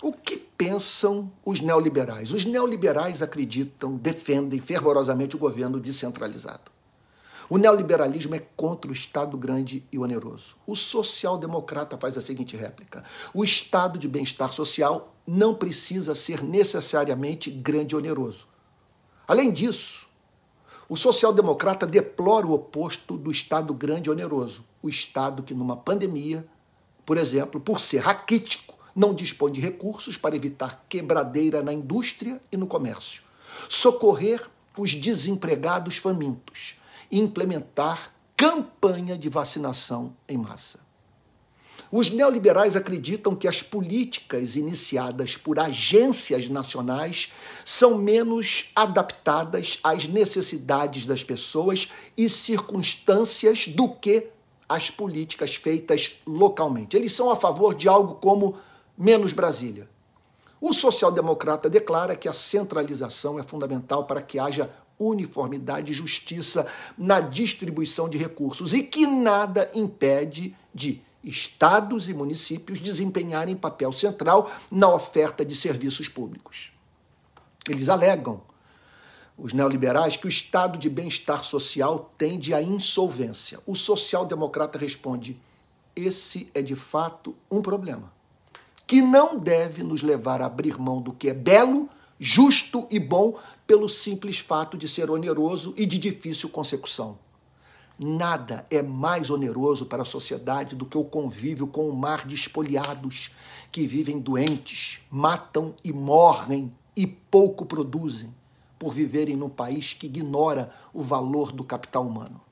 O que pensam os neoliberais? Os neoliberais acreditam, defendem fervorosamente o governo descentralizado. O neoliberalismo é contra o Estado grande e oneroso. O social-democrata faz a seguinte réplica: o Estado de bem-estar social não precisa ser necessariamente grande e oneroso. Além disso, o social-democrata deplora o oposto do Estado grande e oneroso, o Estado que, numa pandemia, por exemplo, por ser raquítico, não dispõe de recursos para evitar quebradeira na indústria e no comércio, socorrer os desempregados famintos e implementar campanha de vacinação em massa. Os neoliberais acreditam que as políticas iniciadas por agências nacionais são menos adaptadas às necessidades das pessoas e circunstâncias do que as políticas feitas localmente. Eles são a favor de algo como menos Brasília. O social-democrata declara que a centralização é fundamental para que haja uniformidade e justiça na distribuição de recursos e que nada impede de estados e municípios desempenharem papel central na oferta de serviços públicos. Eles alegam os neoliberais que o estado de bem-estar social tende à insolvência. O social-democrata responde: esse é de fato um problema que não deve nos levar a abrir mão do que é belo, justo e bom pelo simples fato de ser oneroso e de difícil consecução. Nada é mais oneroso para a sociedade do que o convívio com o mar de espoliados que vivem doentes, matam e morrem e pouco produzem por viverem num país que ignora o valor do capital humano.